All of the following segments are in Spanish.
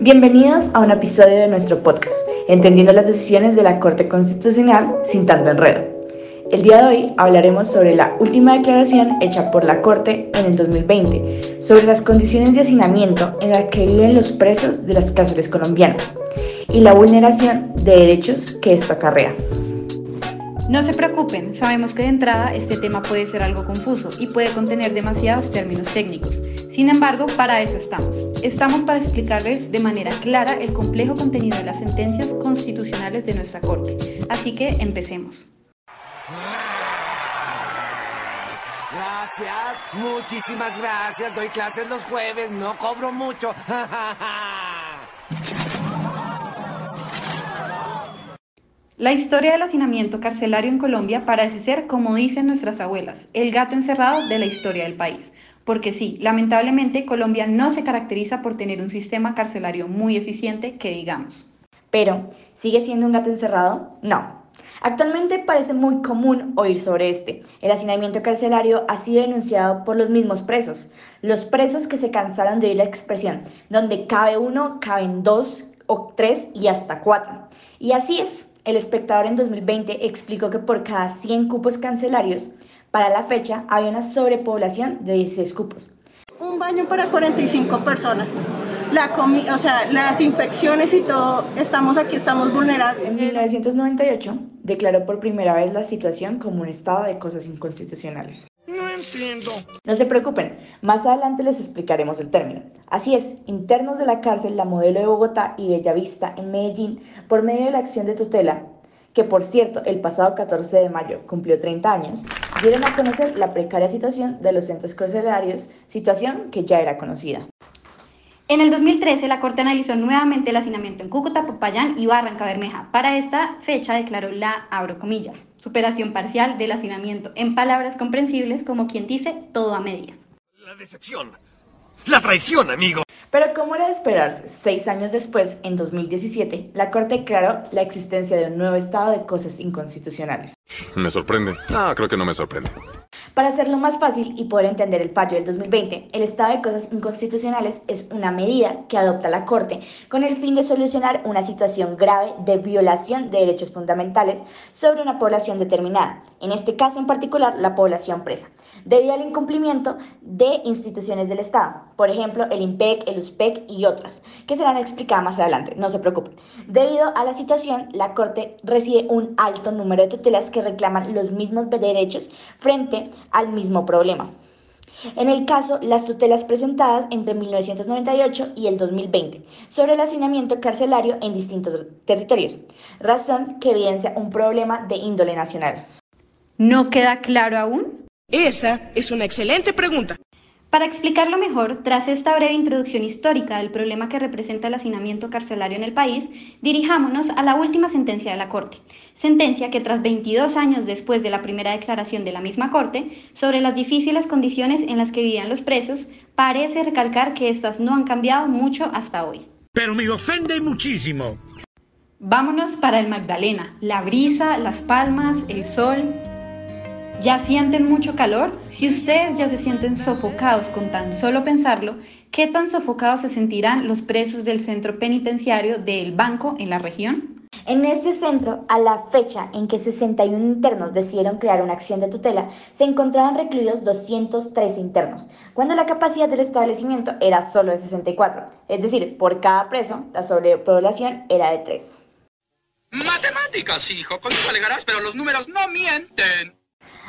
Bienvenidos a un episodio de nuestro podcast, Entendiendo las decisiones de la Corte Constitucional sin tanto enredo. El día de hoy hablaremos sobre la última declaración hecha por la Corte en el 2020 sobre las condiciones de hacinamiento en las que viven los presos de las cárceles colombianas y la vulneración de derechos que esto acarrea. No se preocupen, sabemos que de entrada este tema puede ser algo confuso y puede contener demasiados términos técnicos. Sin embargo, para eso estamos. Estamos para explicarles de manera clara el complejo contenido de las sentencias constitucionales de nuestra Corte. Así que empecemos. Gracias, muchísimas gracias. Doy clases los jueves, no cobro mucho. La historia del hacinamiento carcelario en Colombia parece ser, como dicen nuestras abuelas, el gato encerrado de la historia del país. Porque sí, lamentablemente Colombia no se caracteriza por tener un sistema carcelario muy eficiente que digamos. Pero, ¿sigue siendo un gato encerrado? No. Actualmente parece muy común oír sobre este. El hacinamiento carcelario ha sido denunciado por los mismos presos. Los presos que se cansaron de oír la expresión, donde cabe uno, caben dos o tres y hasta cuatro. Y así es, el espectador en 2020 explicó que por cada 100 cupos cancelarios, para la fecha había una sobrepoblación de 16 cupos. Un baño para 45 personas. La o sea, las infecciones y todo, estamos aquí, estamos vulnerables. En 1998 declaró por primera vez la situación como un estado de cosas inconstitucionales. No entiendo. No se preocupen, más adelante les explicaremos el término. Así es, internos de la cárcel La Modelo de Bogotá y Bellavista en Medellín, por medio de la acción de tutela, que por cierto el pasado 14 de mayo cumplió 30 años, dieron a conocer la precaria situación de los centros carcelarios, situación que ya era conocida. En el 2013, la Corte analizó nuevamente el hacinamiento en Cúcuta, Popayán y Barranca Bermeja. Para esta fecha declaró la, abro comillas, superación parcial del hacinamiento, en palabras comprensibles como quien dice todo a medias. La decepción, la traición, amigo. Pero como era de esperarse, seis años después, en 2017, la Corte declaró la existencia de un nuevo estado de cosas inconstitucionales. Me sorprende. Ah, creo que no me sorprende. Para hacerlo más fácil y poder entender el fallo del 2020, el estado de cosas inconstitucionales es una medida que adopta la Corte con el fin de solucionar una situación grave de violación de derechos fundamentales sobre una población determinada, en este caso en particular la población presa, debido al incumplimiento de instituciones del Estado, por ejemplo el IMPEC, el USPEC y otras, que serán explicadas más adelante, no se preocupen. Debido a la situación, la Corte recibe un alto número de tutelas que reclaman los mismos derechos frente al mismo problema. En el caso, las tutelas presentadas entre 1998 y el 2020 sobre el hacinamiento carcelario en distintos territorios, razón que evidencia un problema de índole nacional. ¿No queda claro aún? Esa es una excelente pregunta. Para explicarlo mejor, tras esta breve introducción histórica del problema que representa el hacinamiento carcelario en el país, dirijámonos a la última sentencia de la Corte, sentencia que tras 22 años después de la primera declaración de la misma Corte sobre las difíciles condiciones en las que vivían los presos, parece recalcar que éstas no han cambiado mucho hasta hoy. Pero me ofende muchísimo. Vámonos para el Magdalena, la brisa, las palmas, el sol, ¿Ya sienten mucho calor? Si ustedes ya se sienten sofocados con tan solo pensarlo, ¿qué tan sofocados se sentirán los presos del centro penitenciario del Banco en la región? En ese centro, a la fecha en que 61 internos decidieron crear una acción de tutela, se encontraban recluidos 203 internos, cuando la capacidad del establecimiento era solo de 64, es decir, por cada preso, la sobrepoblación era de 3. Matemáticas, hijo, con eso alegarás, pero los números no mienten.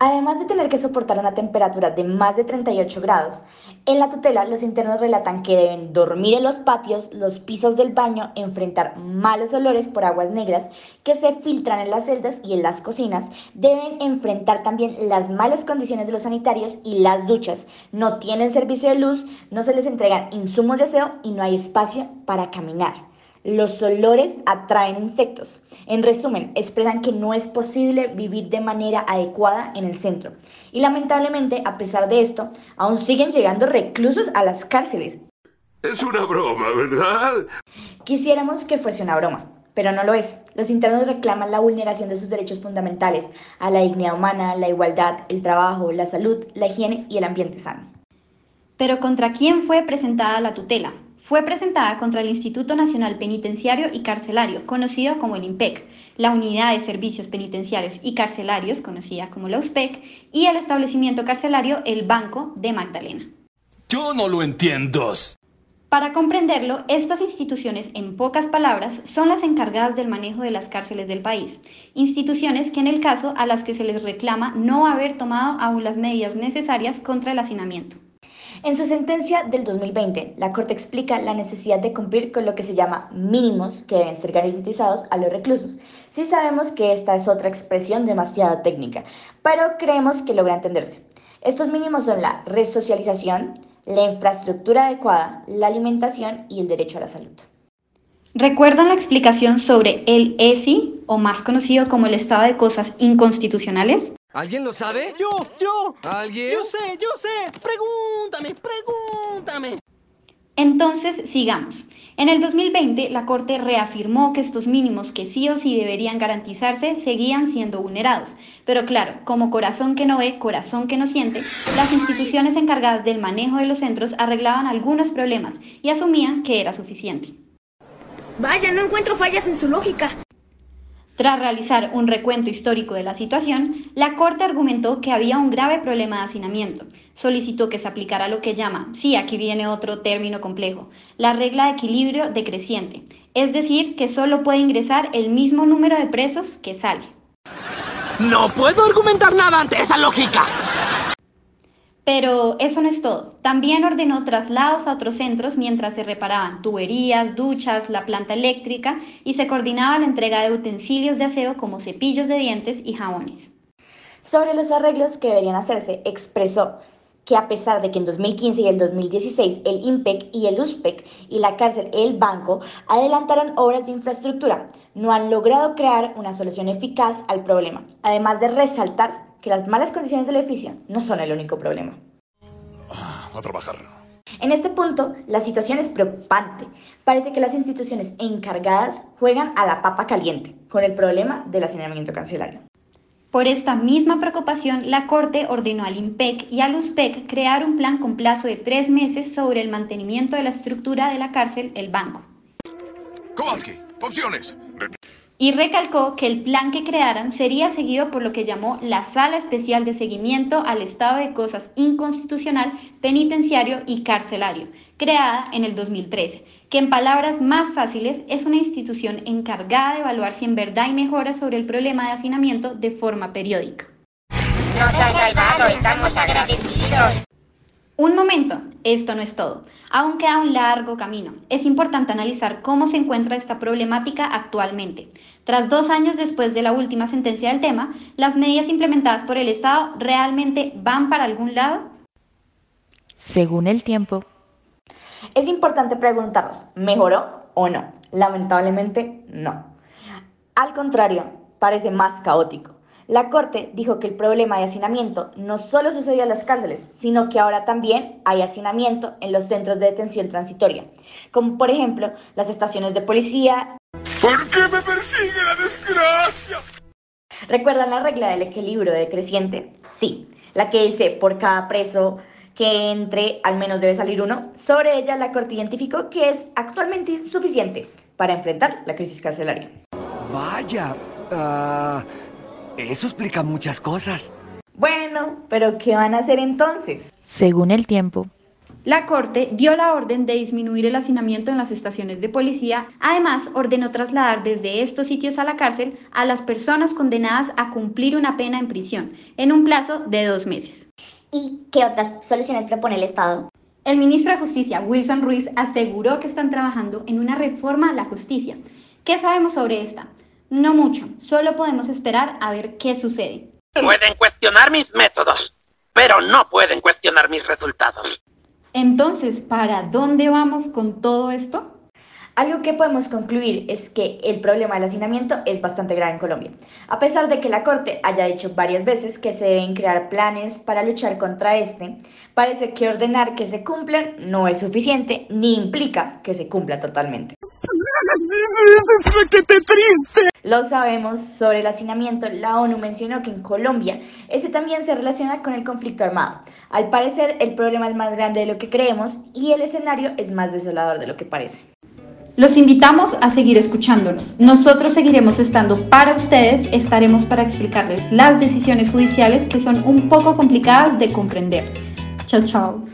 Además de tener que soportar una temperatura de más de 38 grados, en la tutela los internos relatan que deben dormir en los patios, los pisos del baño, enfrentar malos olores por aguas negras que se filtran en las celdas y en las cocinas, deben enfrentar también las malas condiciones de los sanitarios y las duchas, no tienen servicio de luz, no se les entregan insumos de aseo y no hay espacio para caminar. Los olores atraen insectos. En resumen, expresan que no es posible vivir de manera adecuada en el centro. Y lamentablemente, a pesar de esto, aún siguen llegando reclusos a las cárceles. Es una broma, ¿verdad? Quisiéramos que fuese una broma, pero no lo es. Los internos reclaman la vulneración de sus derechos fundamentales a la dignidad humana, la igualdad, el trabajo, la salud, la higiene y el ambiente sano. Pero ¿contra quién fue presentada la tutela? Fue presentada contra el Instituto Nacional Penitenciario y Carcelario, conocido como el IMPEC, la Unidad de Servicios Penitenciarios y Carcelarios, conocida como la USPEC, y el establecimiento carcelario El Banco de Magdalena. Yo no lo entiendo. Para comprenderlo, estas instituciones, en pocas palabras, son las encargadas del manejo de las cárceles del país, instituciones que en el caso a las que se les reclama no haber tomado aún las medidas necesarias contra el hacinamiento. En su sentencia del 2020, la Corte explica la necesidad de cumplir con lo que se llama mínimos que deben ser garantizados a los reclusos. Sí sabemos que esta es otra expresión demasiado técnica, pero creemos que logra entenderse. Estos mínimos son la resocialización, la infraestructura adecuada, la alimentación y el derecho a la salud. ¿Recuerdan la explicación sobre el ESI, o más conocido como el estado de cosas inconstitucionales? ¿Alguien lo sabe? Yo, yo. ¿Alguien? Yo sé, yo sé. Pregúntame, pregúntame. Entonces, sigamos. En el 2020, la Corte reafirmó que estos mínimos que sí o sí deberían garantizarse seguían siendo vulnerados. Pero claro, como corazón que no ve, corazón que no siente, las instituciones encargadas del manejo de los centros arreglaban algunos problemas y asumían que era suficiente. Vaya, no encuentro fallas en su lógica. Tras realizar un recuento histórico de la situación, la Corte argumentó que había un grave problema de hacinamiento. Solicitó que se aplicara lo que llama, sí, aquí viene otro término complejo, la regla de equilibrio decreciente, es decir, que solo puede ingresar el mismo número de presos que sale. No puedo argumentar nada ante esa lógica. Pero eso no es todo. También ordenó traslados a otros centros mientras se reparaban tuberías, duchas, la planta eléctrica y se coordinaba la entrega de utensilios de aseo como cepillos de dientes y jabones. Sobre los arreglos que deberían hacerse, expresó que a pesar de que en 2015 y el 2016 el IMPEC y el USPEC y la cárcel El Banco adelantaron obras de infraestructura, no han logrado crear una solución eficaz al problema, además de resaltar que las malas condiciones del edificio no son el único problema. A trabajar. En este punto, la situación es preocupante. Parece que las instituciones encargadas juegan a la papa caliente con el problema del hacinamiento carcelario. Por esta misma preocupación, la Corte ordenó al IMPEC y al USPEC crear un plan con plazo de tres meses sobre el mantenimiento de la estructura de la cárcel El Banco. Kowalski, opciones y recalcó que el plan que crearan sería seguido por lo que llamó la Sala Especial de Seguimiento al Estado de Cosas Inconstitucional, Penitenciario y Carcelario, creada en el 2013, que en palabras más fáciles es una institución encargada de evaluar si en verdad hay mejoras sobre el problema de hacinamiento de forma periódica. Nos ha salvado, estamos agradecidos. Un momento, esto no es todo. Aún queda un largo camino. Es importante analizar cómo se encuentra esta problemática actualmente. Tras dos años después de la última sentencia del tema, ¿las medidas implementadas por el Estado realmente van para algún lado? Según el tiempo. Es importante preguntarnos, ¿mejoró o no? Lamentablemente no. Al contrario, parece más caótico. La Corte dijo que el problema de hacinamiento no solo sucedió en las cárceles, sino que ahora también hay hacinamiento en los centros de detención transitoria, como por ejemplo las estaciones de policía. ¿Por qué me persigue la desgracia? ¿Recuerdan la regla del equilibrio decreciente? Sí, la que dice por cada preso que entre al menos debe salir uno. Sobre ella la Corte identificó que es actualmente insuficiente para enfrentar la crisis carcelaria. Vaya, ah, eso explica muchas cosas. Bueno, pero ¿qué van a hacer entonces? Según el tiempo. La Corte dio la orden de disminuir el hacinamiento en las estaciones de policía. Además, ordenó trasladar desde estos sitios a la cárcel a las personas condenadas a cumplir una pena en prisión, en un plazo de dos meses. ¿Y qué otras soluciones propone el Estado? El ministro de Justicia, Wilson Ruiz, aseguró que están trabajando en una reforma a la justicia. ¿Qué sabemos sobre esta? No mucho, solo podemos esperar a ver qué sucede. Pueden cuestionar mis métodos, pero no pueden cuestionar mis resultados. Entonces, ¿para dónde vamos con todo esto? Algo que podemos concluir es que el problema del hacinamiento es bastante grave en Colombia. A pesar de que la Corte haya dicho varias veces que se deben crear planes para luchar contra este, parece que ordenar que se cumplan no es suficiente ni implica que se cumpla totalmente. Lo sabemos, sobre el hacinamiento, la ONU mencionó que en Colombia este también se relaciona con el conflicto armado. Al parecer, el problema es más grande de lo que creemos y el escenario es más desolador de lo que parece. Los invitamos a seguir escuchándonos. Nosotros seguiremos estando para ustedes, estaremos para explicarles las decisiones judiciales que son un poco complicadas de comprender. Chao, chao.